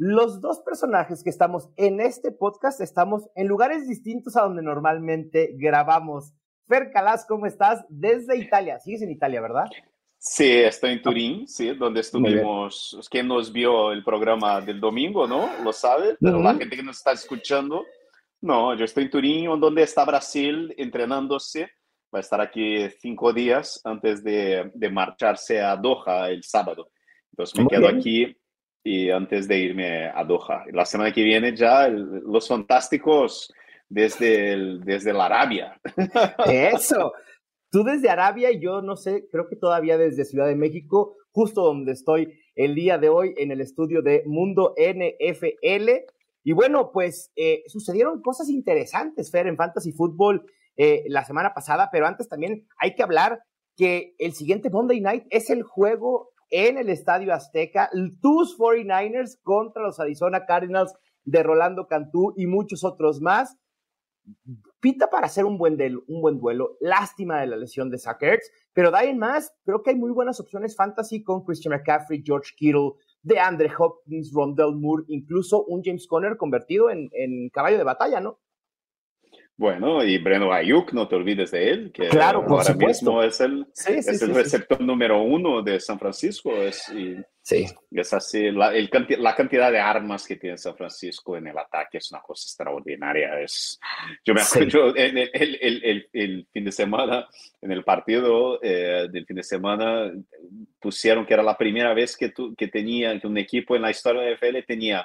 Los dos personajes que estamos en este podcast estamos en lugares distintos a donde normalmente grabamos. Fer Calas, ¿cómo estás? Desde Italia. Sigues en Italia, ¿verdad? Sí, estoy en Turín, sí, donde estuvimos. Quien nos vio el programa del domingo, ¿no? Lo sabe, pero la gente que nos está escuchando, no, yo estoy en Turín, donde está Brasil entrenándose. Va a estar aquí cinco días antes de, de marcharse a Doha el sábado. Entonces me quedo aquí y antes de irme a Doha. La semana que viene ya los fantásticos desde, desde la Arabia. Eso. Tú desde Arabia y yo no sé, creo que todavía desde Ciudad de México, justo donde estoy el día de hoy en el estudio de Mundo NFL. Y bueno, pues eh, sucedieron cosas interesantes, Fer, en Fantasy Football eh, la semana pasada, pero antes también hay que hablar que el siguiente Monday Night es el juego en el Estadio Azteca, tus 49ers contra los Arizona Cardinals de Rolando Cantú y muchos otros más. Pita para hacer un buen, un buen duelo. Lástima de la lesión de Zach Ertz, pero de en más, creo que hay muy buenas opciones fantasy con Christian McCaffrey, George Kittle, de Andre Hopkins, Rondell Moore, incluso un James Conner convertido en caballo de batalla, ¿no? Bueno, y Breno Ayuk, no te olvides de él, que claro, ahora mismo es el, es el receptor número uno de San Francisco. Es, y sí. es así, la, el, la, cantidad de armas que tiene San Francisco en el ataque es una cosa extraordinaria. Es, yo me acuerdo el, el, el, el, fin de semana, en el partido eh, del fin de semana, pusieron que era la primera vez que, tu, que tenía, que un equipo en la historia de NFL tenía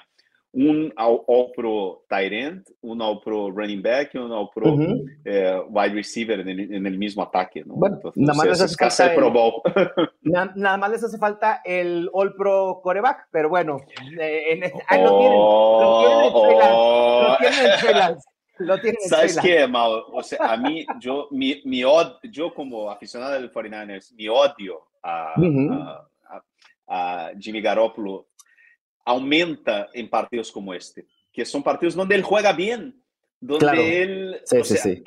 un All Pro tight end, un All Pro running back y un All Pro uh -huh. eh, wide receiver en el, en el, mismo ataque. ¿no? Bueno, Entonces, nada, más les hace falta el Pro Bowl. na, nada más les hace falta el All Pro coreback, pero bueno, eh, en, ah, lo tienen, oh, lo tienen en freelance. Lo tienen en ¿Sabes qué, Mau? O sea, a mí, yo, mi, mi od, yo como aficionado del 49ers, mi odio a, uh -huh. a, a, a Jimmy Garoppolo aumenta en partidos como este, que son partidos donde él juega bien, donde claro. él, sí, o sí, sea, sí.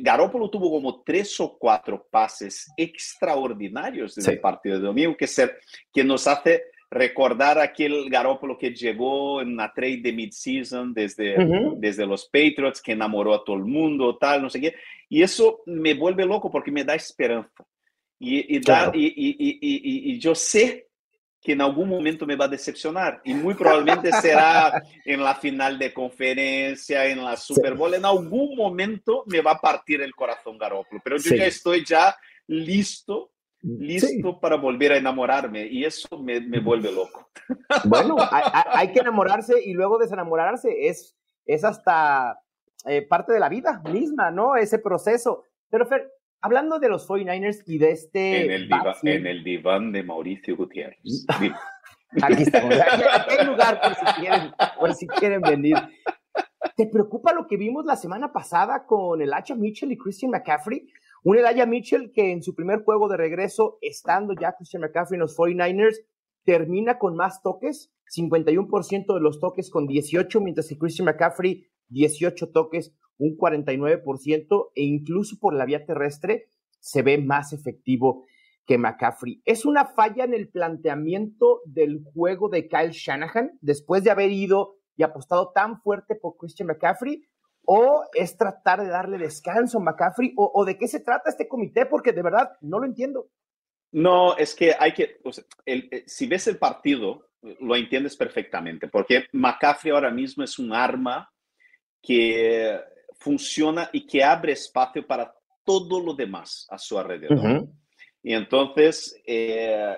Garoppolo tuvo como tres o cuatro pases extraordinarios en el partido de domingo que, ser, que nos hace recordar aquel Garoppolo que llegó en una trade de mid-season desde, Ujú. desde los Patriots, que enamoró a todo el mundo, tal, no sé qué. Y eso me vuelve loco porque me da esperanza. Y, y, da- Claro. y- y- y yo sé que en algún momento me va a decepcionar y muy probablemente será en la final de conferencia, en la Super Bowl, en algún momento me va a partir el corazón Garoppolo, pero yo Sí. ya estoy ya listo, listo Sí. para volver a enamorarme y eso me, me vuelve loco. Bueno, hay que enamorarse y luego desenamorarse. Es, es hasta eh, parte de la vida misma, ¿no? Ese proceso. Pero, Fer, hablando de los 49ers y de este. En el, diva- backfield, en el diván de Mauricio Gutiérrez. Aquí estamos. Aquí, hay lugar por si, quieren, por si quieren venir. ¿Te preocupa lo que vimos la semana pasada con el Hacha Mitchell y Christian McCaffrey? Un Elijah Mitchell que en su primer juego de regreso, estando ya Christian McCaffrey en los 49ers, termina con más toques, 51% de los toques con 18, mientras que Christian McCaffrey 18 toques, un 49%, e incluso por la vía terrestre se ve más efectivo que McCaffrey. ¿Es una falla en el planteamiento del juego de Kyle Shanahan después de haber ido y apostado tan fuerte por Christian McCaffrey? ¿O es tratar de darle descanso a McCaffrey? ¿O, de qué se trata este comité? Porque de verdad no lo entiendo. No, es que hay que, eh, si ves el partido, lo entiendes perfectamente, porque McCaffrey ahora mismo es un arma que funciona y que abre espacio para todo lo demás a su alrededor. Y entonces, eh,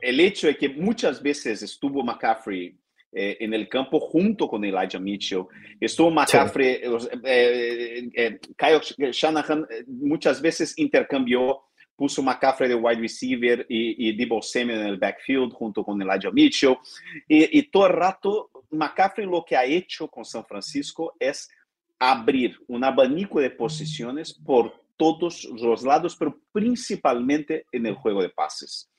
el hecho de que muchas veces estuvo McCaffrey eh, en el campo junto con Elijah Mitchell, estuvo McCaffrey, eh, eh, eh, Kyle Shanahan eh, muchas veces intercambió, puso McCaffrey de wide receiver y, y Debo Samuel en el backfield junto con Elijah Mitchell. Y, y todo el rato, McCaffrey lo que ha hecho con San Francisco es abrir un abanico de posiciones por todos los lados, pero principalmente en el juego de pases.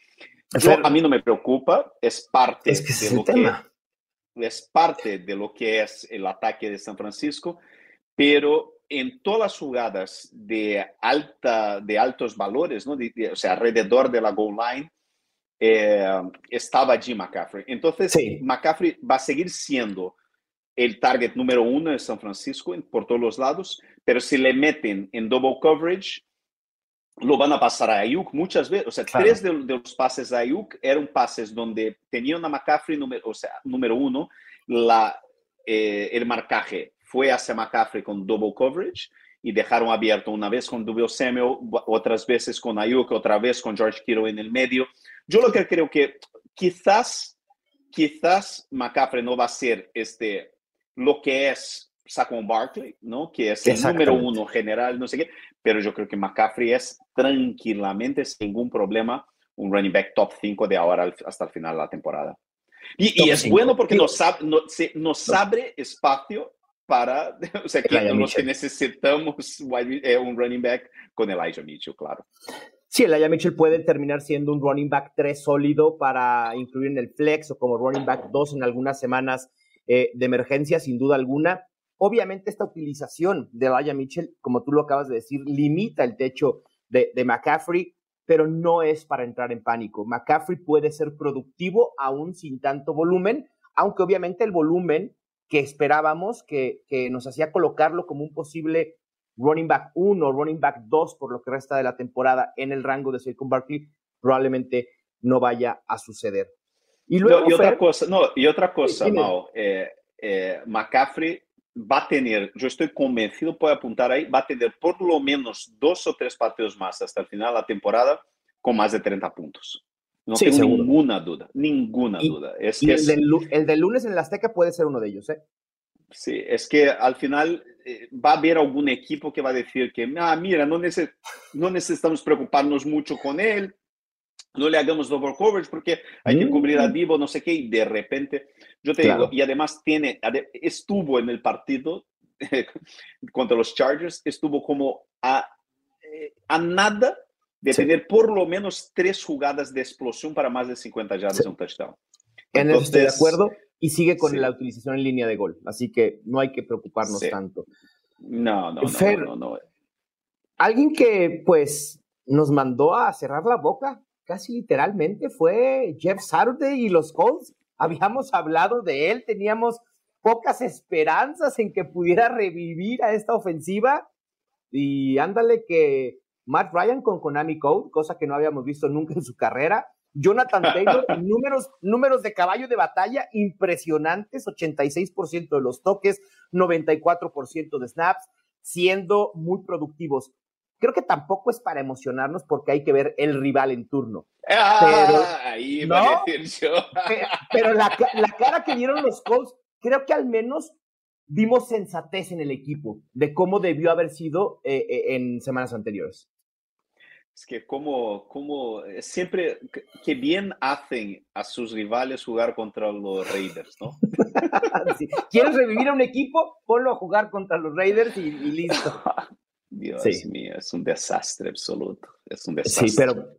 a mí no me preocupa, es parte de lo que es parte de lo que es el ataque de San Francisco, pero en todas las jugadas de, alta, de altos valores, ¿no? o sea, alrededor de la goal line, eh, estaba Jim McCaffrey. Entonces, McCaffrey va a seguir siendo el target número uno de San Francisco por todos los lados, pero si le meten en double coverage, lo van a pasar a Ayuk muchas veces. O sea, tres de, los pases a Ayuk eran pases donde tenían a McCaffrey, número, o sea, número uno, la, eh, el marcaje fue hacia McCaffrey con double coverage y dejaron abierto una vez con Dubio Samuel, otras veces con Ayuk, otra vez con George Kittle en el medio. Yo lo que creo que quizás, quizás McCaffrey no va a ser este, lo que es Saquon Barkley, ¿no? Que es el número uno general, no sé qué, pero yo creo que McCaffrey es tranquilamente, sin ningún problema, un running back top 5 de ahora hasta el final de la temporada. Y, es bueno porque nos, nos, abre espacio para, o sea, que los que necesitamos eh, un running back con Elijah Mitchell, claro. Sí, Elijah Mitchell puede terminar siendo un running back 3 sólido para incluir en el flex o como running back 2 en algunas semanas eh, de emergencia, sin duda alguna. Obviamente esta utilización de Elijah Mitchell, como tú lo acabas de decir, limita el techo de, McCaffrey, pero no es para entrar en pánico. McCaffrey puede ser productivo aún sin tanto volumen, aunque obviamente el volumen que esperábamos, que, que nos hacía colocarlo como un posible running back 1 o running back 2 por lo que resta de la temporada en el rango de Saquon Barkley, probablemente no vaya a suceder. Y, luego, y otra cosa, no, y otra cosa, Mao, eh, eh, McCaffrey va a tener, yo estoy convencido, puede apuntar ahí, va a tener por lo menos dos o tres partidos más hasta el final de la temporada con más de 30 puntos. No tengo ninguna duda, ninguna duda. Es el, del, lunes en el Azteca puede ser uno de ellos, ¿eh? Sí, es que al final eh, va a haber algún equipo que va a decir que, ah, mira, no, no necesitamos preocuparnos mucho con él, no le hagamos double coverage porque hay que cubrir a mm. Divo, no sé qué, y de repente, yo te digo, y además tiene, estuvo en el partido contra los Chargers, estuvo como a, eh, a nada de tener por lo menos tres jugadas de explosión para más de 50 yardas en un touchdown. En estoy de acuerdo, y sigue con la utilización en línea de gol, así que no hay que preocuparnos tanto. No, no, no, no, no. Alguien que pues nos mandó a cerrar la boca casi literalmente fue Jeff Saturday y los Colts. Habíamos hablado de él, teníamos pocas esperanzas en que pudiera revivir a esta ofensiva. Y ándale que Matt Ryan con Konami Code, cosa que no habíamos visto nunca en su carrera. Jonathan Taylor, números, números de caballo de batalla impresionantes, 86% de los toques, 94% de snaps, siendo muy productivos creo que tampoco es para emocionarnos porque hay que ver el rival en turno. Ah, pero, ahí a decir yo. pero la, cara que dieron los Colts, creo que al menos vimos sensatez en el equipo de cómo debió haber sido eh, eh, en semanas anteriores. Es que como, como siempre, que bien hacen a sus rivales jugar contra los Raiders, ¿no? ¿Quieres revivir a un equipo? Ponlo a jugar contra los Raiders y listo. Dios mío, es un desastre absoluto. Es un desastre. Sí, pero,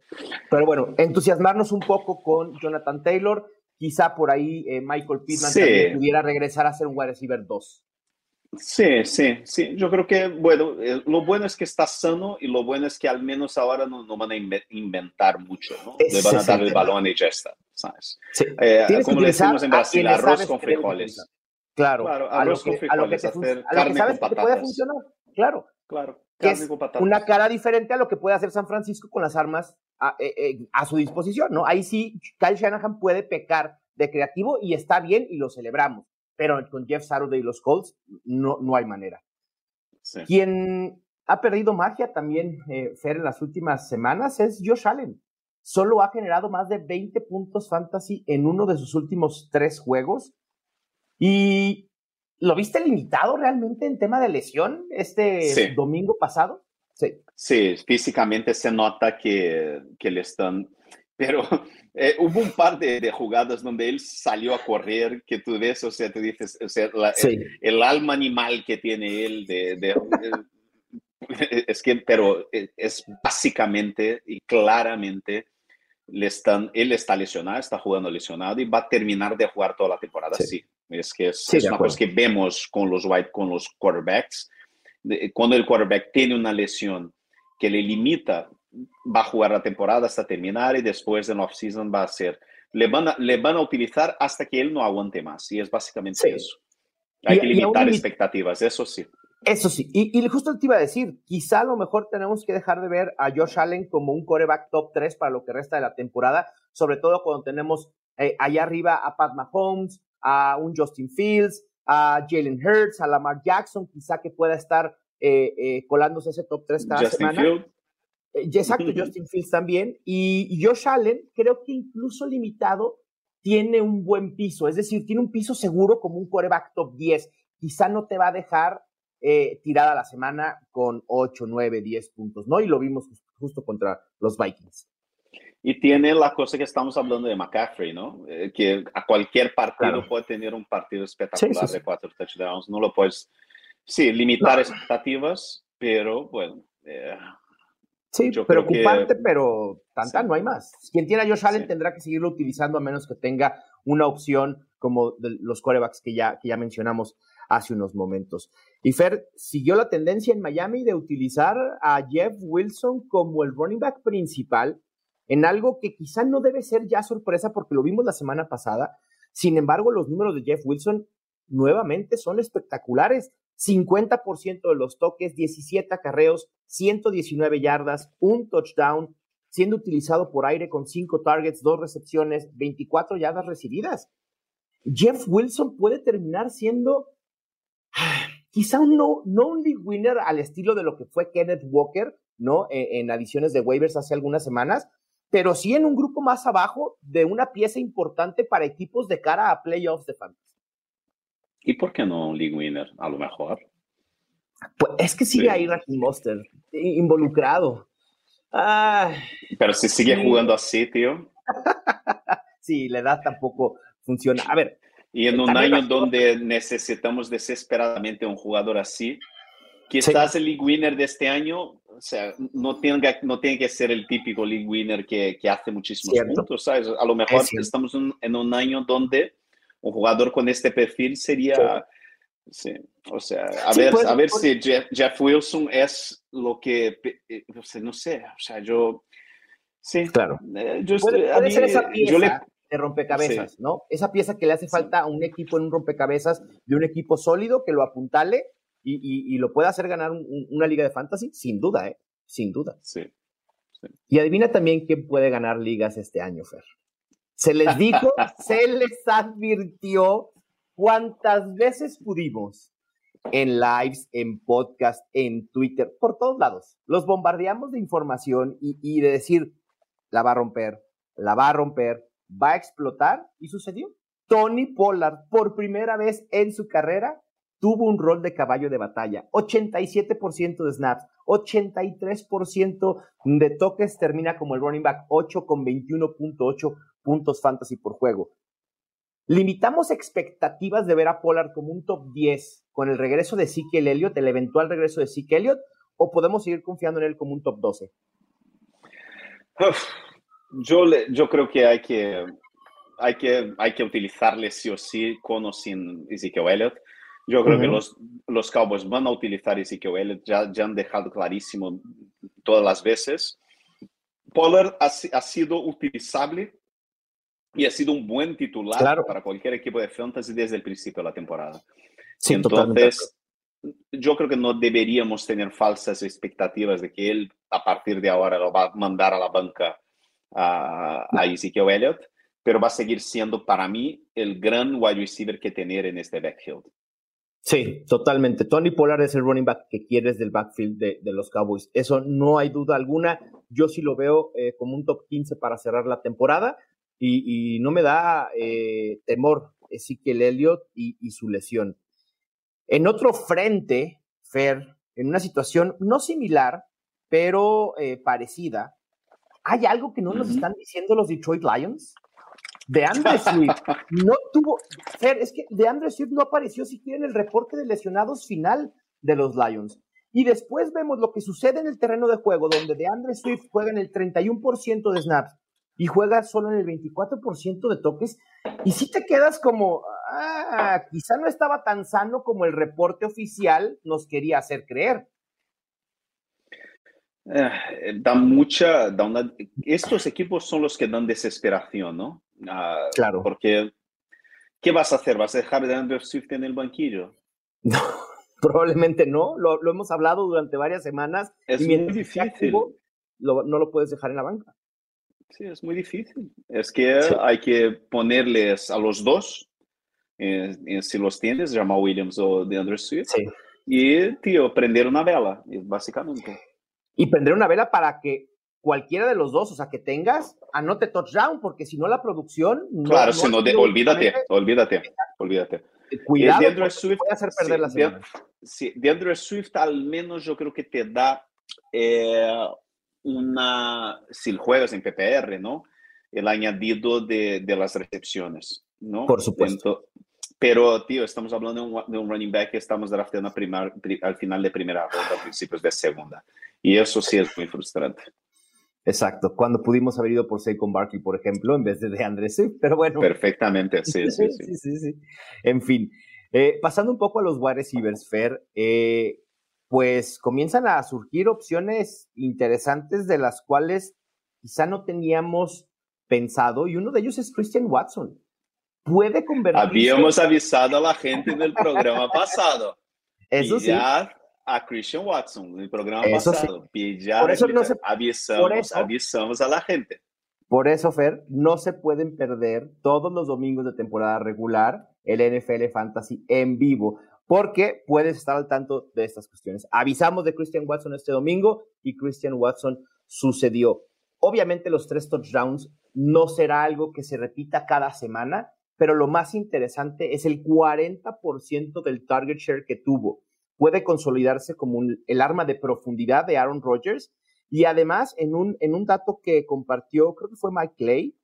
pero bueno, entusiasmarnos un poco con Jonathan Taylor. Quizá por ahí eh, Michael Pittman pudiera regresar a ser un wide receiver 2. Sí, sí, sí. Yo creo que, bueno, eh, lo bueno es que está sano y lo bueno es que al menos ahora no, no van a inventar mucho, ¿no? Le van a dar el, balón y ya está, ¿sabes? Eh, como le decimos en Brasil, arroz con frijoles. Claro, arroz con frijoles, hacer carne con patatas. puede funcionar, claro. Claro, una cara diferente a lo que puede hacer San Francisco con las armas eh, eh, a, su disposición, ¿no? Ahí sí, Kyle Shanahan puede pecar de creativo y está bien y lo celebramos, pero con Jeff Saturday y los Colts no, no hay manera. Quien ha perdido magia también, eh, Fer, en las últimas semanas es Josh Allen. Solo ha generado más de 20 puntos fantasy en uno de sus últimos tres juegos. Y ¿Lo viste limitado realmente en tema de lesión este domingo pasado? Sí. Sí, físicamente se nota que, que le están... Pero eh, hubo un par de, jugadas donde él salió a correr, que tú ves, o sea, tú dices, o sea, el, alma animal que tiene él de, es que, pero es básicamente y claramente le están, él está lesionado, está jugando lesionado y va a terminar de jugar toda la temporada. Sí, es que es, una cosa que vemos con los white, con los quarterbacks. Cuando el quarterback tiene una lesión que le limita, va a jugar la temporada hasta terminar y después en off-season va a ser. Le van a, le van a utilizar hasta que él no aguante más. Y es básicamente eso. Hay que limitar expectativas, eso sí. Eso sí, y, y, justo te iba a decir, quizá a lo mejor tenemos que dejar de ver a Josh Allen como un coreback top 3 para lo que resta de la temporada, sobre todo cuando tenemos eh, allá arriba a Pat Mahomes, a un Justin Fields, a Jalen Hurts, a Lamar Jackson, quizá que pueda estar eh, eh, colándose ese top 3 cada Justin semana. Field. exacto, Justin Fields también. Y Josh Allen, creo que incluso limitado, tiene un buen piso, es decir, tiene un piso seguro como un coreback top 10. Quizá no te va a dejar eh, tirada la semana con 8, 9, 10 puntos, ¿no? Y lo vimos justo contra los Vikings. Y tiene la cosa que estamos hablando de McCaffrey, ¿no? Eh, que a cualquier partido puede tener un partido espectacular de cuatro touchdowns. No lo puedes, sí, limitar expectativas, pero bueno. Eh, sí, preocupante, pero tanta no hay más. Quien tiene a Josh Allen tendrá que seguirlo utilizando a menos que tenga una opción como de los quarterbacks que ya, que ya mencionamos hace unos momentos. Y Fer siguió la tendencia en Miami de utilizar a Jeff Wilson como el running back principal en algo que quizá no debe ser ya sorpresa porque lo vimos la semana pasada. Sin embargo, los números de Jeff Wilson nuevamente son espectaculares. 50% de los toques, 17 acarreos, 119 yardas, un touchdown, siendo utilizado por aire con 5 targets, 2 recepciones, 24 yardas recibidas. Jeff Wilson puede terminar siendo quizá un no, no league winner al estilo de lo que fue Kenneth Walker, ¿no? E, en, adiciones de waivers hace algunas semanas, pero sí en un grupo más abajo de una pieza importante para equipos de cara a playoffs de fantasy. ¿Y por qué no un league winner? A lo mejor. Pues es que sigue ahí Raheem Monster involucrado. pero si sigue jugando así, tío. sí, la edad tampoco funciona. A ver, y en un año donde necesitamos desesperadamente un jugador así, quizás el league winner de este año, o sea, no tenga, no tiene que ser el típico league winner que, que hace muchísimos puntos, ¿sabes? A lo mejor estamos en, un año donde un jugador con este perfil sería... Sí. o sea, a ver, a ver si Jeff, Wilson es lo que, eh, no sé, o sea, yo, sí, claro. Eh, yo, yo le, de rompecabezas, ¿no? Esa pieza que le hace falta a un equipo en un rompecabezas de un equipo sólido que lo apuntale y, lo pueda hacer ganar una liga de fantasy, sin duda, ¿eh? Sin duda. Sí, Y adivina también quién puede ganar ligas este año, Fer. Se les dijo, se les advirtió cuántas veces pudimos en lives, en podcast, en Twitter, por todos lados. Los bombardeamos de información y, y de decir, la va a romper, la va a romper, va a explotar y sucedió. Tony Pollard, por primera vez en su carrera, tuvo un rol de caballo de batalla. 87% de snaps, 83% de toques, termina como el running back 8 con 21.8 puntos fantasy por juego. Limitamos expectativas de ver a Pollard como un top 10 con el regreso de Ezekiel Elliott, el eventual regreso de Zeke Elliott, o podemos seguir confiando en él como un top 12? Yo, yo creo que hay que, hay que hay que utilizarle sí o sí con o sin Ezekiel Elliott. Yo creo que los, los Cowboys van a utilizar Ezekiel Elliott, ya, ya han dejado clarísimo todas las veces. Pollard ha, ha, sido utilizable y ha sido un buen titular para cualquier equipo de fantasy desde el principio de la temporada. Entonces, yo creo que no deberíamos tener falsas expectativas de que él a partir de ahora lo va a mandar a la banca a, a Ezekiel Elliott, pero va a seguir siendo para mí el gran wide receiver que tener en este backfield. Sí, totalmente. Tony Pollard es el running back que quieres del backfield de, los Cowboys. Eso no hay duda alguna. Yo sí lo veo eh, como un top 15 para cerrar la temporada y, no me da eh, temor Ezekiel Elliott y, y, su lesión. En otro frente, Fer, en una situación no similar, pero eh, parecida, ¿Hay algo que no nos están diciendo los Detroit Lions? De Andre Swift no tuvo, Fer, es que de Andre Swift no apareció siquiera en el reporte de lesionados final de los Lions. Y después vemos lo que sucede en el terreno de juego, donde DeAndre Swift juega en el 31% de snaps y juega solo en el 24% de toques. Y si te quedas como, ah, quizá no estaba tan sano como el reporte oficial nos quería hacer creer. Eh, da mucha, da una, estos equipos son los que dan desesperación, ¿no? Ah, claro. Porque, ¿qué vas a hacer? ¿Vas a dejar de Andrew Swift en el banquillo? No, probablemente no. Lo, lo hemos hablado durante varias semanas. Es muy difícil. no lo puedes dejar en la banca. Sí, es muy difícil. Es que hay que ponerles a los dos, eh, eh, si los tienes, Jamal Williams o DeAndre Swift, sí. y, tío, prender una vela, básicamente. Y prender una vela para que cualquiera de los dos, o sea, que tengas, anote touchdown, porque si no la producción... claro, si no, olvídate, olvídate, olvídate. Cuidado, DeAndre Swift, puede hacer perder la semana. Sí, DeAndre Swift al menos yo creo que te da eh, una, si juegas en PPR, ¿no? El añadido de, de las recepciones, ¿no? Por supuesto. pero, tío, estamos hablando de un, de un running back que estamos draftando primar, al final de primera ronda, a principios de segunda. Y eso sí es muy frustrante. Exacto, cuando pudimos haber ido por Saquon Barkley, por ejemplo, en vez de de Andrés, pero bueno. Perfectamente, sí, sí, sí. sí, sí, En fin, eh, pasando un poco a los wide receivers, Fer, eh, pues comienzan a surgir opciones interesantes de las cuales quizá no teníamos pensado, y uno de ellos es Christian Watson. Puede convertirse... Habíamos avisado a la gente en el programa pasado. Eso sí. A Christian Watson en el programa pasado. por eso no avisamos, avisamos a la gente. Por eso, Fer, no se pueden perder todos los domingos de temporada regular el NFL Fantasy en vivo porque puedes estar al tanto de estas cuestiones. Avisamos de Christian Watson este domingo y Christian Watson sucedió. Obviamente los tres touchdowns no será algo que se repita cada semana, pero lo más interesante es el 40% del target share que tuvo. Puede consolidarse como el arma de profundidad de Aaron Rodgers y además en un, en un dato que compartió, creo que fue Mike Clay,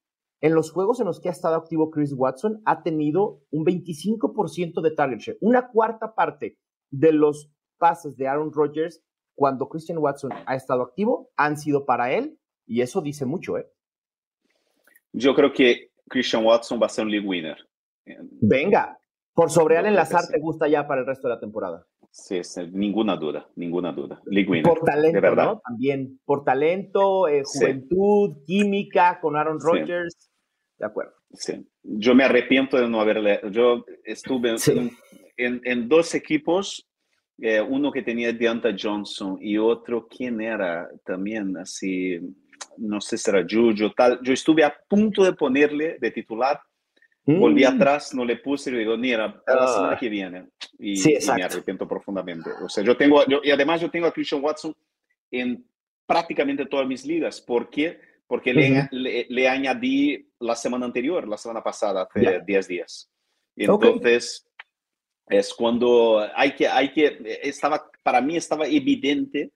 en los juegos en los que ha estado activo Chris Watson, ha tenido un 25% de target share. Una cuarta parte de los pases de Aaron Rodgers cuando Christian Watson ha estado activo han sido para él y eso dice mucho, ¿eh? Yo creo que Christian Watson va a ser un league winner. Venga, por sobre Al enlazar te gusta ya para el resto de la temporada. Sí, ninguna duda, ninguna duda. League winner, por talento, ¿no? También, por talento, eh, juventud, química con Aaron Rodgers. De acuerdo. Sí. Yo me arrepiento de no haberle. Yo estuve en, en, dos equipos, eh, uno que tenía Deonta Johnson y otro, ¿quién era? También así, no sé si era Juju, tal. Yo estuve a punto de ponerle de titular. Volví mm. atrás, no le puse y digo, mira, la ah. semana que viene. Y, sí, y, me arrepiento profundamente. O sea, yo tengo, yo, y además yo tengo a Christian Watson en prácticamente todas mis ligas. ¿Por qué? Porque le, le, añadí la semana anterior, la semana pasada, hace 10 días. Y entonces es cuando hay que, hay que, estaba, para mí estaba evidente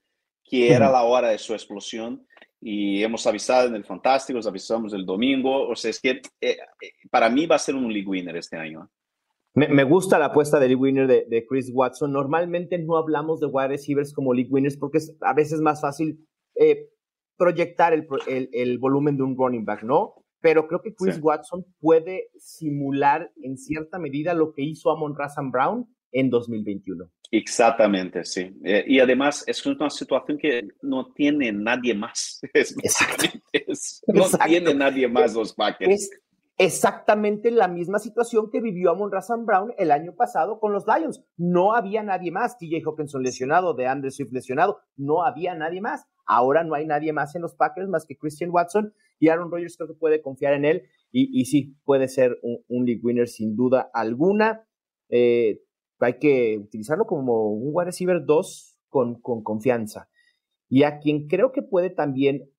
que era la hora de su explosión y hemos avisado en el Fantástico, avisamos el domingo, o sea, es que eh, eh, para mí va a ser un league winner este año. Me, me, gusta la apuesta de league winner de, de, Chris Watson. Normalmente no hablamos de wide receivers como league winners porque es a veces más fácil eh, proyectar el, el, volumen de un running back, ¿no? Pero creo que Chris Watson puede simular en cierta medida lo que hizo Amon Razan Brown en 2021. Exactamente, sí. Eh, y además es una situación que no tiene nadie más. Exacto. no tiene nadie más los Packers exactamente la misma situación que vivió Amon Razan Brown el año pasado con los Lions. No había nadie más. TJ Hawkinson lesionado, de Andrew Swift lesionado. No había nadie más. Ahora no hay nadie más en los Packers más que Christian Watson y Aaron Rodgers creo que puede confiar en él y, sí, puede ser un, league winner sin duda alguna. Eh, hay que utilizarlo como un wide receiver 2 con, con confianza. Y a quien creo que puede también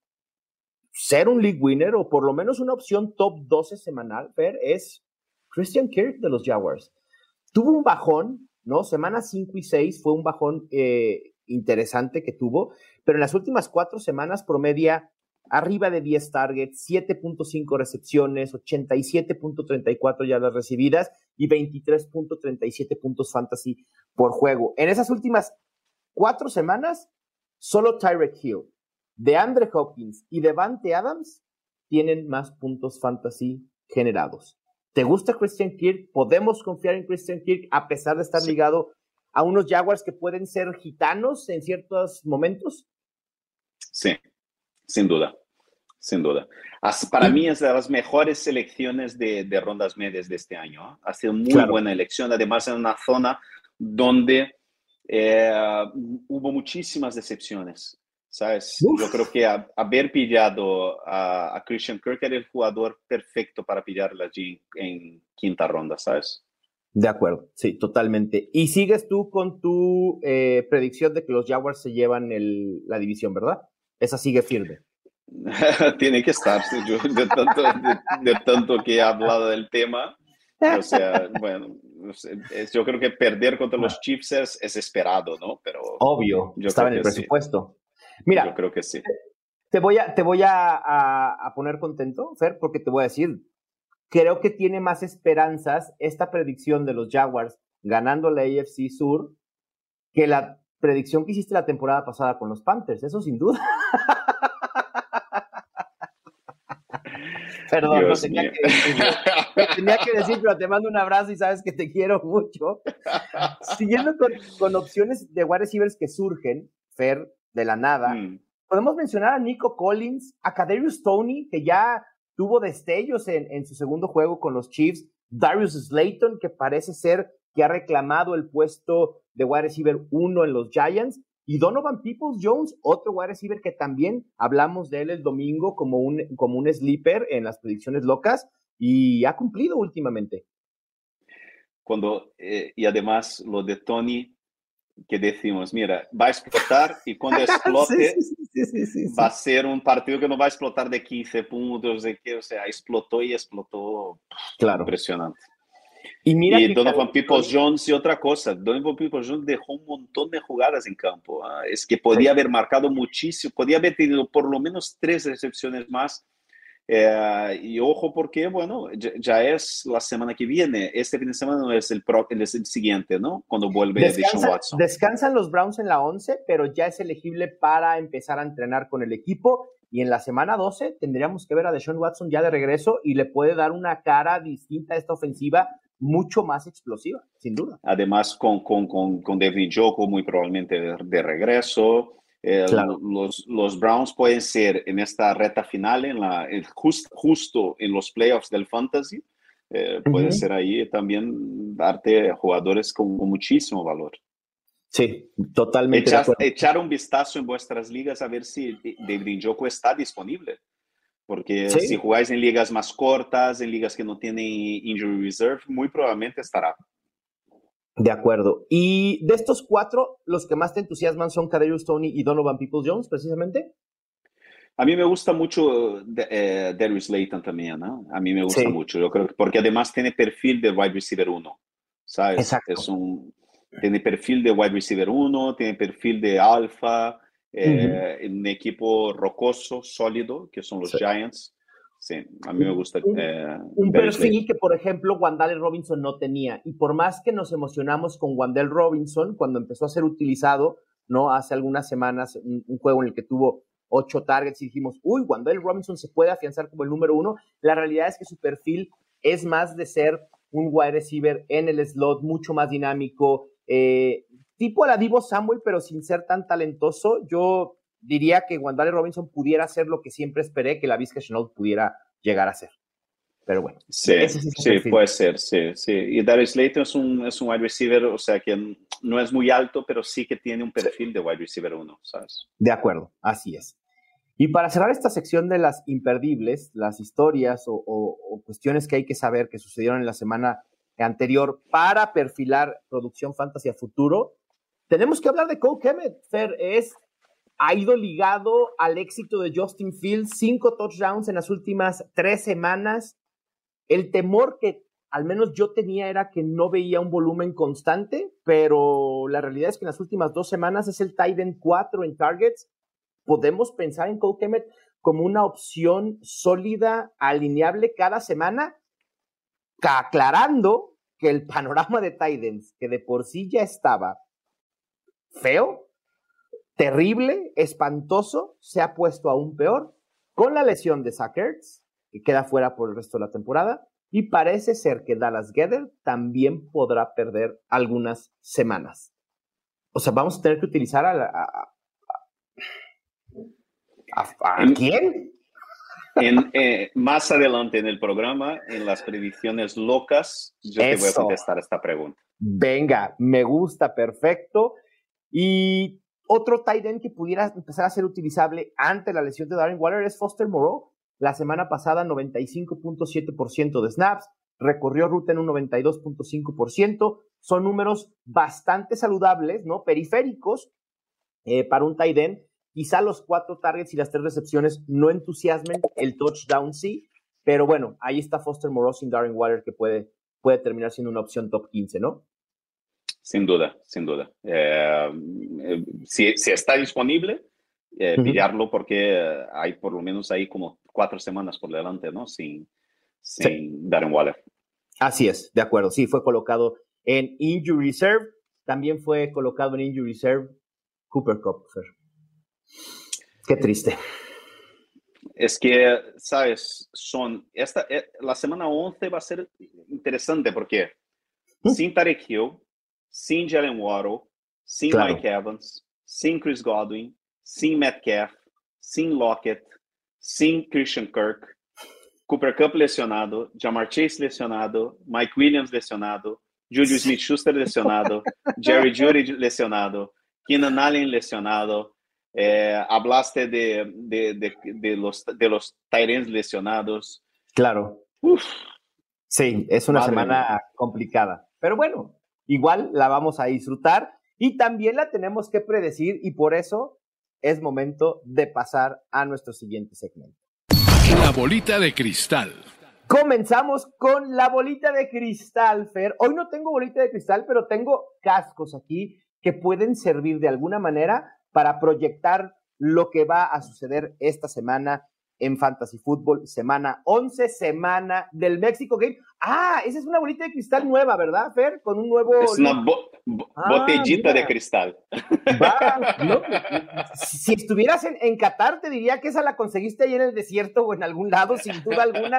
ser un league winner o por lo menos una opción top 12 semanal, ver, es Christian Kirk de los Jaguars. Tuvo un bajón, ¿no? Semanas 5 y 6 fue un bajón eh, interesante que tuvo, pero en las últimas cuatro semanas promedia arriba de 10 targets, 7.5 recepciones, 87.34 yardas recibidas y 23.37 puntos fantasy por juego. En esas últimas cuatro semanas, solo Tyrek Hill, de Andre Hopkins y Devante Adams tienen más puntos fantasy generados. ¿Te gusta Christian Kirk? ¿Podemos confiar en Christian Kirk a pesar de estar ligado a unos Jaguars que pueden ser gitanos en ciertos momentos? Sí, sin duda, sin duda. Para mí es de las mejores selecciones de, rondas medias de este año. ¿ah? Ha sido muy buena elección, además en una zona donde eh, hubo muchísimas decepciones. ¿Sabes? Yo creo que haber pillado a, Christian Kirk era el jugador perfecto para pillarla allí en quinta ronda, ¿sabes? De acuerdo, sí, totalmente. Y sigues tú con tu eh, predicción de que los Jaguars se llevan la división, ¿verdad? Esa sigue firme. Tiene que estar, yo, de, tanto, de, tanto que he hablado del tema. O sea, bueno, yo creo que perder contra los Chiefs es, esperado, ¿no? Pero obvio, yo estaba en el presupuesto. Mira, yo creo que sí. Te voy a, te voy a, a, poner contento, Fer, porque te voy a decir, creo que tiene más esperanzas esta predicción de los Jaguars ganando la AFC Sur que la predicción que hiciste la temporada pasada con los Panthers, eso sin duda. Perdón, no tenía que, decirlo. tenía que decir, pero te mando un abrazo y sabes que te quiero mucho. Siguiendo con, opciones de wide receivers que surgen, Fer, de la nada, mm. podemos mencionar a Nico Collins, a Kadarius Tony, que ya tuvo destellos en, en su segundo juego con los Chiefs, Darius Slayton, que parece ser que ha reclamado el puesto de wide receiver 1 en los Giants, y Donovan Peoples Jones, otro wide receiver que también hablamos de él el domingo como un, como un sleeper en las predicciones locas y ha cumplido últimamente. Cuando, eh, y además lo de Tony, que decimos, mira, va a explotar y cuando explote va a ser un partido que no va a explotar de 15 puntos, de que, o sea, explotó y explotó. Claro. Impresionante. Y, mira Donovan Peoples Jones y otra cosa, Donovan Peoples Jones dejó un montón de jugadas en campo. ¿ah? Es que podía haber marcado muchísimo, podía haber tenido por lo menos tres recepciones más. Eh, y ojo porque, bueno, ya, es la semana que viene. Este fin de semana no es el, pro, es el siguiente, ¿no? Cuando vuelve Descansa, Watson. Descansan los Browns en la 11, pero ya es elegible para empezar a entrenar con el equipo. Y en la semana 12 tendríamos que ver a Deshaun Watson ya de regreso y le puede dar una cara distinta a esta ofensiva mucho más explosiva, sin duda. Además, con, con, con, con David Joko muy probablemente de, regreso. Eh, los, los, Browns pueden ser en esta reta final, en la, justo en los playoffs del Fantasy, eh, puede ser ahí también darte jugadores con, muchísimo valor. Sí, totalmente. echar un vistazo en vuestras ligas a ver si David Joko está disponible. Porque si jugáis en ligas más cortas, en ligas que no tienen injury reserve, muy probablemente estará. De acuerdo. Y de estos cuatro, los que más te entusiasman son Kadarius Tony y Donovan People Jones, precisamente. A mí me gusta mucho eh, Darius Layton también, ¿no? A mí me gusta mucho, yo creo, porque además tiene perfil de wide receiver 1, ¿sabes? Exacto. Es un, tiene perfil de wide receiver 1, tiene perfil de alfa, eh, un equipo rocoso, sólido, que son los Giants. Sí, a mí me gusta. Eh, un perfil que, por ejemplo, Wandale Robinson no tenía. Y por más que nos emocionamos con Wandale Robinson cuando empezó a ser utilizado, ¿no? Hace algunas semanas, un, juego en el que tuvo ocho targets y dijimos, uy, Wandale Robinson se puede afianzar como el número uno. La realidad es que su perfil es más de ser un wide receiver en el slot, mucho más dinámico, eh, tipo a la Divo Samuel, pero sin ser tan talentoso, yo diría que Wandale Robinson pudiera ser lo que siempre esperé que la Vizca Chenault pudiera llegar a ser. Pero bueno. Sí, sí puede ser, sí, sí. Y Darius Slayton es un, es un wide receiver, o sea que no es muy alto, pero sí que tiene un perfil de wide receiver uno, ¿sabes? De acuerdo, así es. Y para cerrar esta sección de las imperdibles, las historias o, o cuestiones que hay que saber que sucedieron en la semana anterior para perfilar producción fantasy a futuro, tenemos que hablar de Cole Kemet. Fer, es, ha ido ligado al éxito de Justin Fields, cinco touchdowns en las últimas tres semanas. El temor que al menos yo tenía era que no veía un volumen constante, pero la realidad es que en las últimas dos semanas es el Titan 4 en targets. Podemos pensar en Cole Kemet como una opción sólida, alineable cada semana, aclarando que el panorama de Titans, que de por sí ya estaba feo, terrible, espantoso, se ha puesto aún peor con la lesión de Sackers, que queda fuera por el resto de la temporada, y parece ser que Dallas Gether también podrá perder algunas semanas. O sea, vamos a tener que utilizar a, a, a, quién? En, eh, más adelante en el programa, en las predicciones locas, yo te voy a contestar esta pregunta. Venga, me gusta, perfecto. Y otro tight end que pudiera empezar a ser utilizable ante la lesión de Darren Waller es Foster Moreau. La semana pasada, 95.7% de snaps, recorrió ruta en un 92.5%. Son números bastante saludables, ¿no? Periféricos eh, para un tight end. Quizá los cuatro targets y las tres recepciones no entusiasmen, el touchdown sí, pero bueno, ahí está Foster Moreau sin Darren Waller que puede, puede terminar siendo una opción top 15, ¿no? Sin duda, sin duda. Eh, eh, si, está disponible, eh, pillarlo porque hay por lo menos ahí como cuatro semanas por delante, ¿no? Sin, sin Darren Waller. Así es, de acuerdo. Sí, fue colocado en Injury Reserve. También fue colocado en Injury Reserve Cooper Cup. Qué triste. Es que, sabes, son. Esta, la semana 11 va a ser interesante porque sin Tarek Hill, sem Jalen Waddle, sem claro. Mike Evans, sem Chris Godwin, sem Metcalf, sem Lockett, sem Christian Kirk, Cooper Cup lesionado, Jamar Chase lesionado, Mike Williams lesionado, Julius Smith-Schuster lesionado, Jerry Judy lesionado, Keenan Allen lesionado, eh, hablaste de, de, de, de, los, de los Tyrants lesionados. Claro. Uf. Sí, es una semana complicada. Pero bueno, igual la vamos a disfrutar y también la tenemos que predecir y por eso es momento de pasar a nuestro siguiente segmento. La bolita de cristal. Comenzamos con la bolita de cristal, Fer. Hoy no tengo bolita de cristal, pero tengo cascos aquí que pueden servir de alguna manera para proyectar lo que va a suceder esta semana en Fantasy Football, semana 11, semana del México Game. Ah, esa es una bolita de cristal nueva, ¿verdad, Fer? Con un nuevo... Es una ah, botellita de cristal. si estuvieras en, Qatar, te diría que esa la conseguiste ahí en el desierto o en algún lado, sin duda alguna.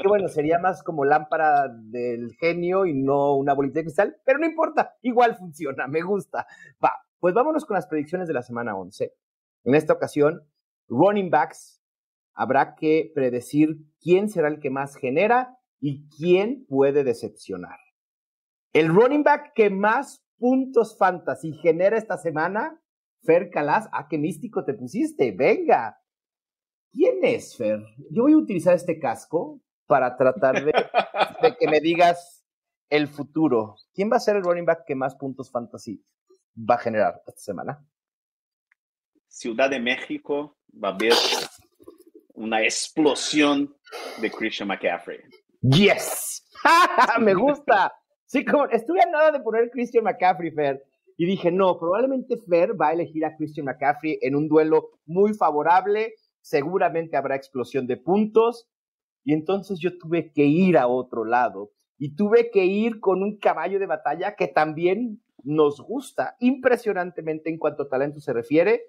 Que bueno, sería más como lámpara del genio y no una bolita de cristal, pero no importa, igual funciona, me gusta. Va, pues vámonos con las predicciones de la semana 11. En esta ocasión, running backs habrá que predecir quién será el que más genera y quién puede decepcionar. El running back que más puntos fantasy genera esta semana, Fer Calas. Ah, qué místico te pusiste. Venga. ¿Quién es, Fer? Yo voy a utilizar este casco para tratar de, de que me digas el futuro. ¿Quién va a ser el running back que más puntos fantasy va a generar esta semana? Ciudad de México va a ver una explosión de Christian McCaffrey. Yes, me gusta. Sí, como estuve a nada de poner Christian McCaffrey, Fer, y dije, no, probablemente Fer va a elegir a Christian McCaffrey en un duelo muy favorable, seguramente habrá explosión de puntos, y entonces yo tuve que ir a otro lado, y tuve que ir con un caballo de batalla que también nos gusta impresionantemente en cuanto a talento se refiere,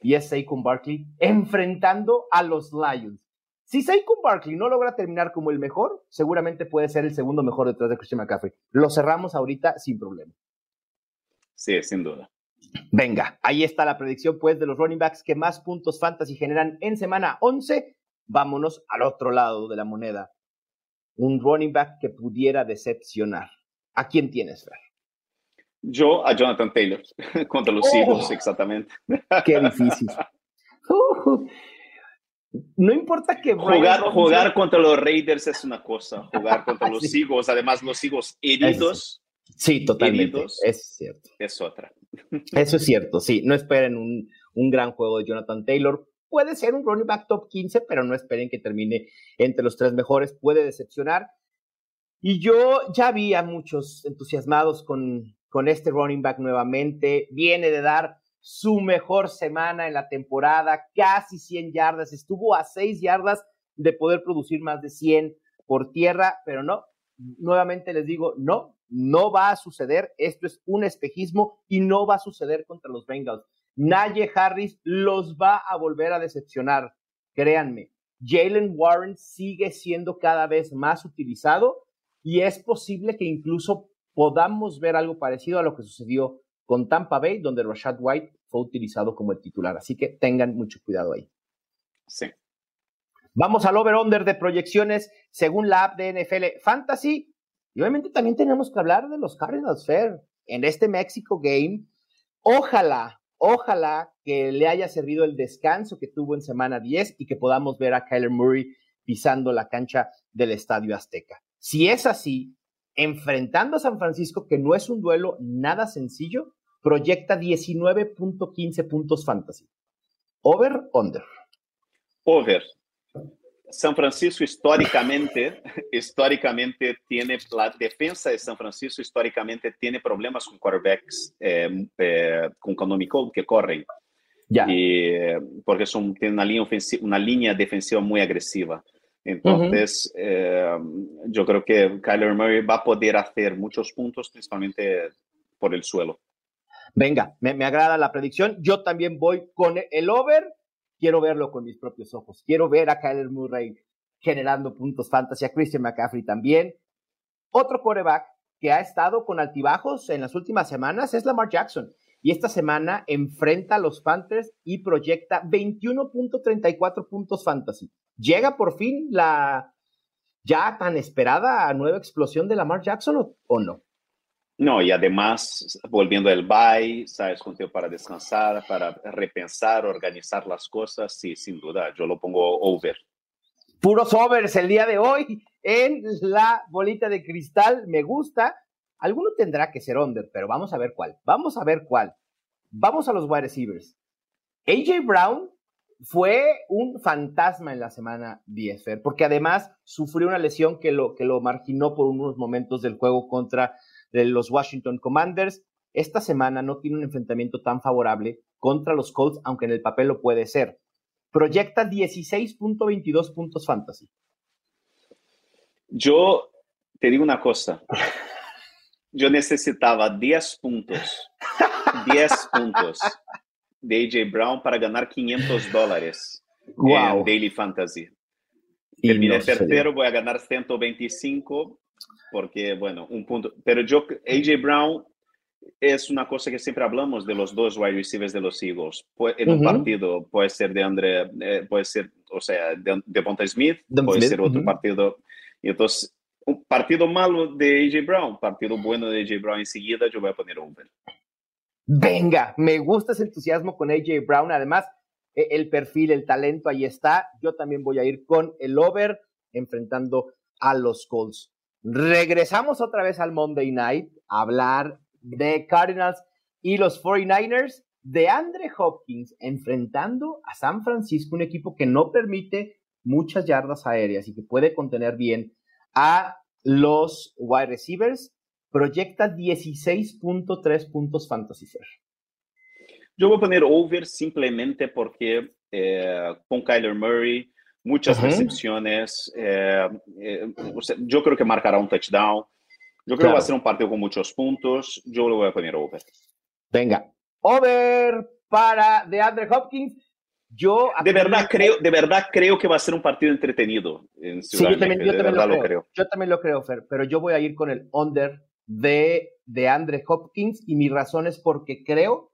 y es Saquon Barkley enfrentando a los Lions. Si Saquon Barkley no logra terminar como el mejor, seguramente puede ser el segundo mejor detrás de Christian McCaffrey. Lo cerramos ahorita sin problema. Sí, sin duda. Venga, ahí está la predicción pues de los running backs que más puntos fantasy generan en semana 11. Vámonos al otro lado de la moneda. Un running back que pudiera decepcionar. ¿A quién tienes, Fer? Yo a Jonathan Taylor contra los Eagles, exactamente. Qué difícil. no importa que jugar, jugar contra los Raiders es una cosa, jugar contra los Eagles, además los Eagles heridos. Sí, totalmente. es cierto. Es otra. Eso es cierto, sí. No esperen un, un gran juego de Jonathan Taylor. Puede ser un running back top 15, pero no esperen que termine entre los tres mejores. Puede decepcionar. Y yo ya vi a muchos entusiasmados con, con este running back nuevamente. Viene de dar su mejor semana en la temporada, casi 100 yardas. Estuvo a 6 yardas de poder producir más de 100 por tierra, pero no. Nuevamente les digo, no, no va a suceder. Esto es un espejismo y no va a suceder contra los Bengals. Naye Harris los va a volver a decepcionar, créanme. Jalen Warren sigue siendo cada vez más utilizado y es posible que incluso podamos ver algo parecido a lo que sucedió con Tampa Bay, donde Rashad White fue utilizado como el titular. Así que tengan mucho cuidado ahí. Sí. Vamos al over-under de proyecciones según la app de NFL Fantasy. Y obviamente también tenemos que hablar de los Cardinals Fair en este México Game. Ojalá, ojalá que le haya servido el descanso que tuvo en semana 10 y que podamos ver a Kyler Murray pisando la cancha del Estadio Azteca. Si es así, enfrentando a San Francisco, que no es un duelo nada sencillo, proyecta 19.15 puntos fantasy. Over, under. Over. San Francisco históricamente, históricamente tiene, la defensa de San Francisco históricamente tiene problemas con quarterbacks, eh, eh, con económico que corren. Ya. Y, eh, porque son, tienen una línea, ofensiva, una línea defensiva muy agresiva. Entonces, yo creo que Kyler Murray va a poder hacer muchos puntos, principalmente por el suelo. Venga, me, me agrada la predicción. Yo también voy con el over quiero verlo con mis propios ojos. Quiero ver a Kyler Murray generando puntos fantasy, a Christian McCaffrey también. Otro quarterback que ha estado con altibajos en las últimas semanas es Lamar Jackson. Y esta semana enfrenta a los Panthers y proyecta 21.34 puntos fantasy. ¿Llega por fin la ya tan esperada nueva explosión de Lamar Jackson o no? No, y además, volviendo al bye, sabes, con tiempo para descansar, para repensar, organizar las cosas, sí, sin duda, yo lo pongo over. Puros overs el día de hoy en la bolita de cristal, me gusta. Alguno tendrá que ser under, pero vamos a ver cuál. Vamos a ver cuál. Vamos a los wide receivers. AJ Brown fue un fantasma en la semana 10, porque además sufrió una lesión que lo, que lo marginó por unos momentos del juego contra de los Washington Commanders. Esta semana no tiene un enfrentamiento tan favorable contra los Colts, aunque en el papel lo puede ser. Proyecta 16.22 puntos fantasy. Yo te digo una cosa. Yo necesitaba 10 puntos, 10 puntos de AJ Brown para ganar 500 dólares en Daily Fantasy. Terminé no tercero, voy a ganar 125 porque, bueno, un punto. Pero yo, AJ Brown es una cosa que siempre hablamos de los dos wide receivers de los Eagles. En un partido puede ser de Andre, eh, puede ser, o sea, de, de Ponta Smith, puede ser otro partido. Y entonces, partido malo de AJ Brown, partido bueno de AJ Brown enseguida, yo voy a poner over. Venga, me gusta ese entusiasmo con AJ Brown. Además, e, el perfil, el talento, ahí está. Yo también voy a ir con el over enfrentando a los Colts. Regresamos otra vez al Monday Night a hablar de Cardinals y los 49ers de Andre Hopkins enfrentando a San Francisco, un equipo que no permite muchas yardas aéreas y que puede contener bien a los wide receivers. Proyecta 16.3 puntos fantasy fair. Yo voy a poner over simplemente porque eh, con Kyler Murray muchas recepciones. Eh, eh, yo creo que marcará un touchdown. Yo creo que va a ser un partido con muchos puntos. Yo lo voy a poner over. Venga, over para DeAndre Hopkins. Yo de verdad creo, de verdad creo que va a ser un partido entretenido. En sí, yo también, yo también lo, creo. Yo también lo creo, Fer, pero yo voy a ir con el under de, de Andre Hopkins y mi razón es porque creo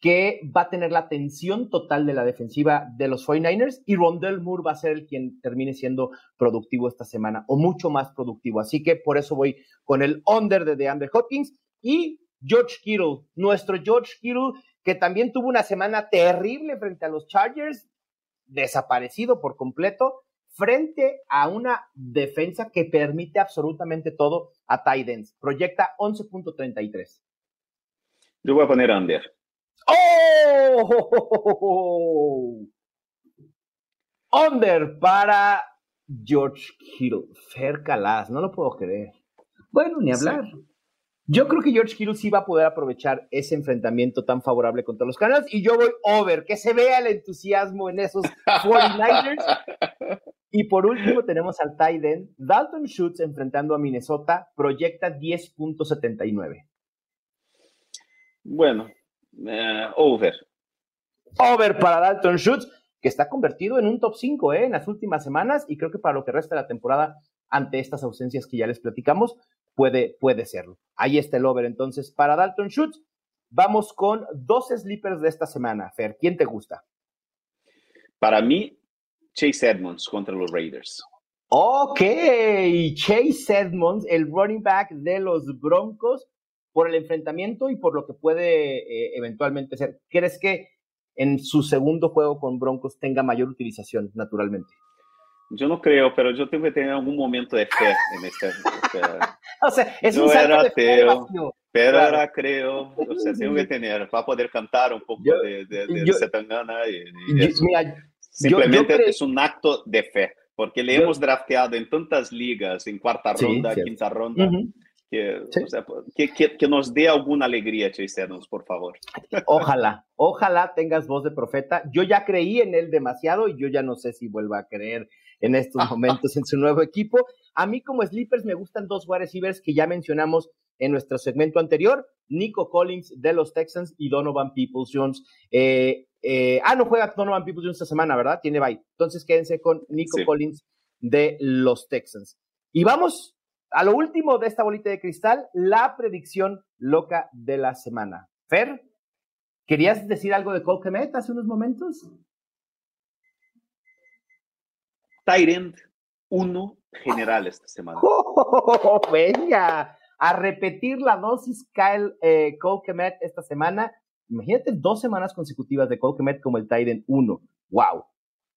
que va a tener la atención total de la defensiva de los 49ers y Rondell Moore va a ser el quien termine siendo productivo esta semana o mucho más productivo. Así que por eso voy con el under de DeAndre Hopkins y George Kittle, nuestro George Kittle, que también tuvo una semana terrible frente a los Chargers, desaparecido por completo, frente a una defensa que permite absolutamente todo a Titans. Proyecta 11.33. Yo voy a poner under. ¡Oh! Under para George Kittle. Fer Calas, no lo puedo creer. Bueno, ni hablar. Yo creo que George Kittle sí va a poder aprovechar ese enfrentamiento tan favorable contra los Cardinals y yo voy over, que se vea el entusiasmo en esos 49ers. y por último tenemos al tight Dalton Schultz enfrentando a Minnesota, proyecta 10.79. Bueno, Uh, over. Over para Dalton Schultz, que está convertido en un top 5 ¿eh? en las últimas semanas y creo que para lo que resta de la temporada, ante estas ausencias que ya les platicamos, puede, puede serlo. Ahí está el over entonces para Dalton Schultz. Vamos con dos sleepers de esta semana. Fer, ¿quién te gusta? Para mí, Chase Edmonds contra los Raiders. Ok, Chase Edmonds, el running back de los Broncos, por el enfrentamiento y por lo que puede eh, eventualmente ser. ¿Crees que en su segundo juego con Broncos tenga mayor utilización naturalmente? Yo no creo, pero yo tengo que tener algún momento de fe en este. o sea, es yo un era de ateo, pero claro. ahora creo, o sea, tengo que tener para poder cantar un poco yo, de, de, de yo, Setangana y, y yo, mira, simplemente es un acto de fe, porque le hemos drafteado en tantas ligas, en cuarta ronda, sí, quinta ronda. Uh -huh. Que, sí. o sea, que, que, que, nos dé alguna alegría, Chase por favor. Ojalá, ojalá tengas voz de profeta. Yo ya creí en él demasiado y yo ya no sé si vuelva a creer en estos momentos en su nuevo equipo. A mí como sleepers me gustan dos wide receivers que ya mencionamos en nuestro segmento anterior, Nico Collins de los Texans y Donovan Peoples-Jones. Eh, eh, ah, no juega Donovan Peoples-Jones esta semana, ¿verdad? Tiene bye. Entonces quédense con Nico sí. Collins de los Texans. Y vamos a lo último de esta bolita de cristal, la predicción loca de la semana. Fer, ¿querías decir algo de Cole Kemet hace unos momentos? Tyrant 1 general esta semana. Oh, venga, a repetir la dosis Kyle eh, Cole Kemet esta semana. Imagínate dos semanas consecutivas de Cole Kemet como el Tyrant 1. ¡Wow!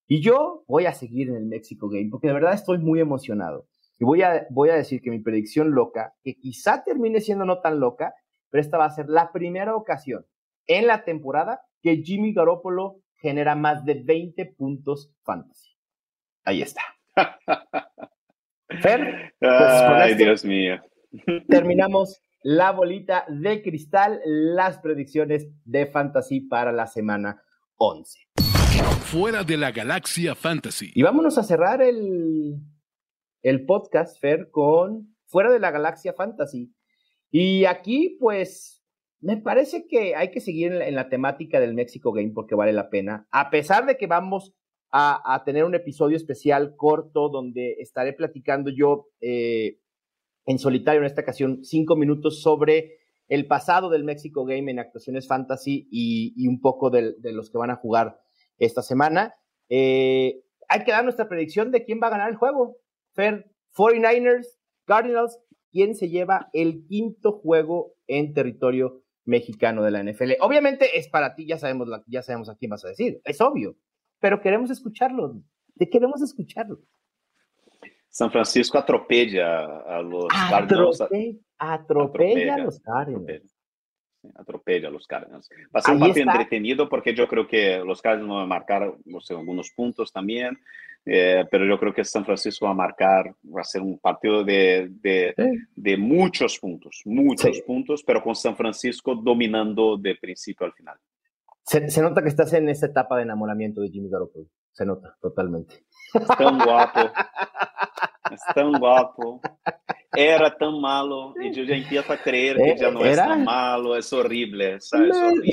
Y yo voy a seguir en el México Game porque de verdad estoy muy emocionado. Y voy a, voy a decir que mi predicción loca, que quizá termine siendo no tan loca, pero esta va a ser la primera ocasión en la temporada que Jimmy Garoppolo genera más de 20 puntos fantasy. Ahí está. Fer, pues Ay, Dios mío. Terminamos la bolita de cristal, las predicciones de fantasy para la semana 11. Fuera de la galaxia fantasy. Y vámonos a cerrar el, el podcast, Fer, con Fuera de la Galaxia Fantasy. Y aquí, pues, me parece que hay que seguir en la, en la, temática del México Game porque vale la pena. A pesar de que vamos a, tener un episodio especial corto donde estaré platicando yo eh, en solitario en esta ocasión cinco minutos sobre el pasado del México Game en actuaciones fantasy y, un poco de, de, los que van a jugar esta semana. Eh, hay que dar nuestra predicción de quién va a ganar el juego. Fer, 49ers, Cardinals, ¿quién se lleva el quinto juego en territorio mexicano de la NFL? Obviamente es para ti, ya sabemos, ya sabemos a quién vas a decir, es obvio, pero queremos escucharlo, te queremos escucharlo. San Francisco atropella a los Cardinals. Atropella, atropella a los Cardinals. Atropella. a los Cardinals. Va a ser un partido entretenido porque yo creo que los Cardinals van a marcar no sé, algunos puntos también, eh, pero yo creo que San Francisco va a marcar, va a ser un partido de, de, Sí. de muchos puntos, muchos Sí. puntos, pero con San Francisco dominando de principio al final. Se, se nota que estás en esa etapa de enamoramiento de Jimmy Garoppolo. Se nota, totalmente. Es tan guapo, es tan guapo. Era tan malo y yo ya empiezo a creer que ya no es tan malo, es horrible, ¿sabes? Horrible.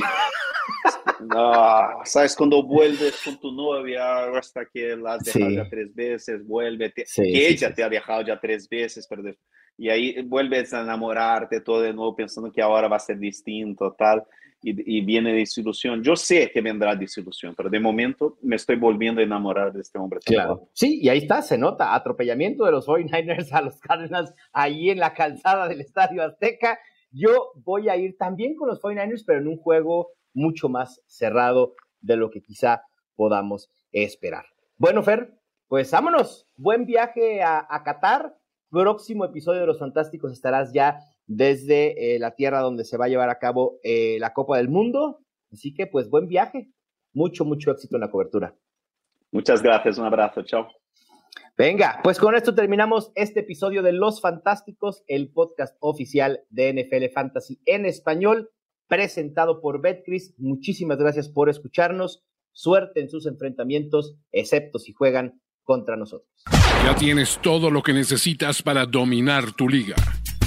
No, ¿Sabes? Cuando vuelves con tu novia hasta que la has dejado Sí. ya tres veces, vuelve, Sí, que ella sí, te ha dejado ya tres veces, pero y ahí vuelves a enamorarte todo de nuevo pensando que ahora va a ser distinto, tal, y, y viene desilusión. Yo sé que vendrá desilusión, pero de momento me estoy volviendo a enamorar de este hombre. Claro. Sí, y ahí está, se nota, atropellamiento de los 49ers a los Cardinals ahí en la calzada del Estadio Azteca. Yo voy a ir también con los 49ers, pero en un juego mucho más cerrado de lo que quizá podamos esperar. Bueno, Fer, pues vámonos. Buen viaje a, a Qatar. Próximo episodio de Los Fantásticos estarás ya desde eh, la tierra donde se va a llevar a cabo eh, la Copa del Mundo. Así que, pues, buen viaje. Mucho, mucho éxito en la cobertura. Muchas gracias, un abrazo, chao. Venga, pues con esto terminamos este episodio de Los Fantásticos, el podcast oficial de NFL Fantasy en español, presentado por Betcris. Muchísimas gracias por escucharnos. Suerte en sus enfrentamientos, excepto si juegan contra nosotros. Ya tienes todo lo que necesitas para dominar tu liga.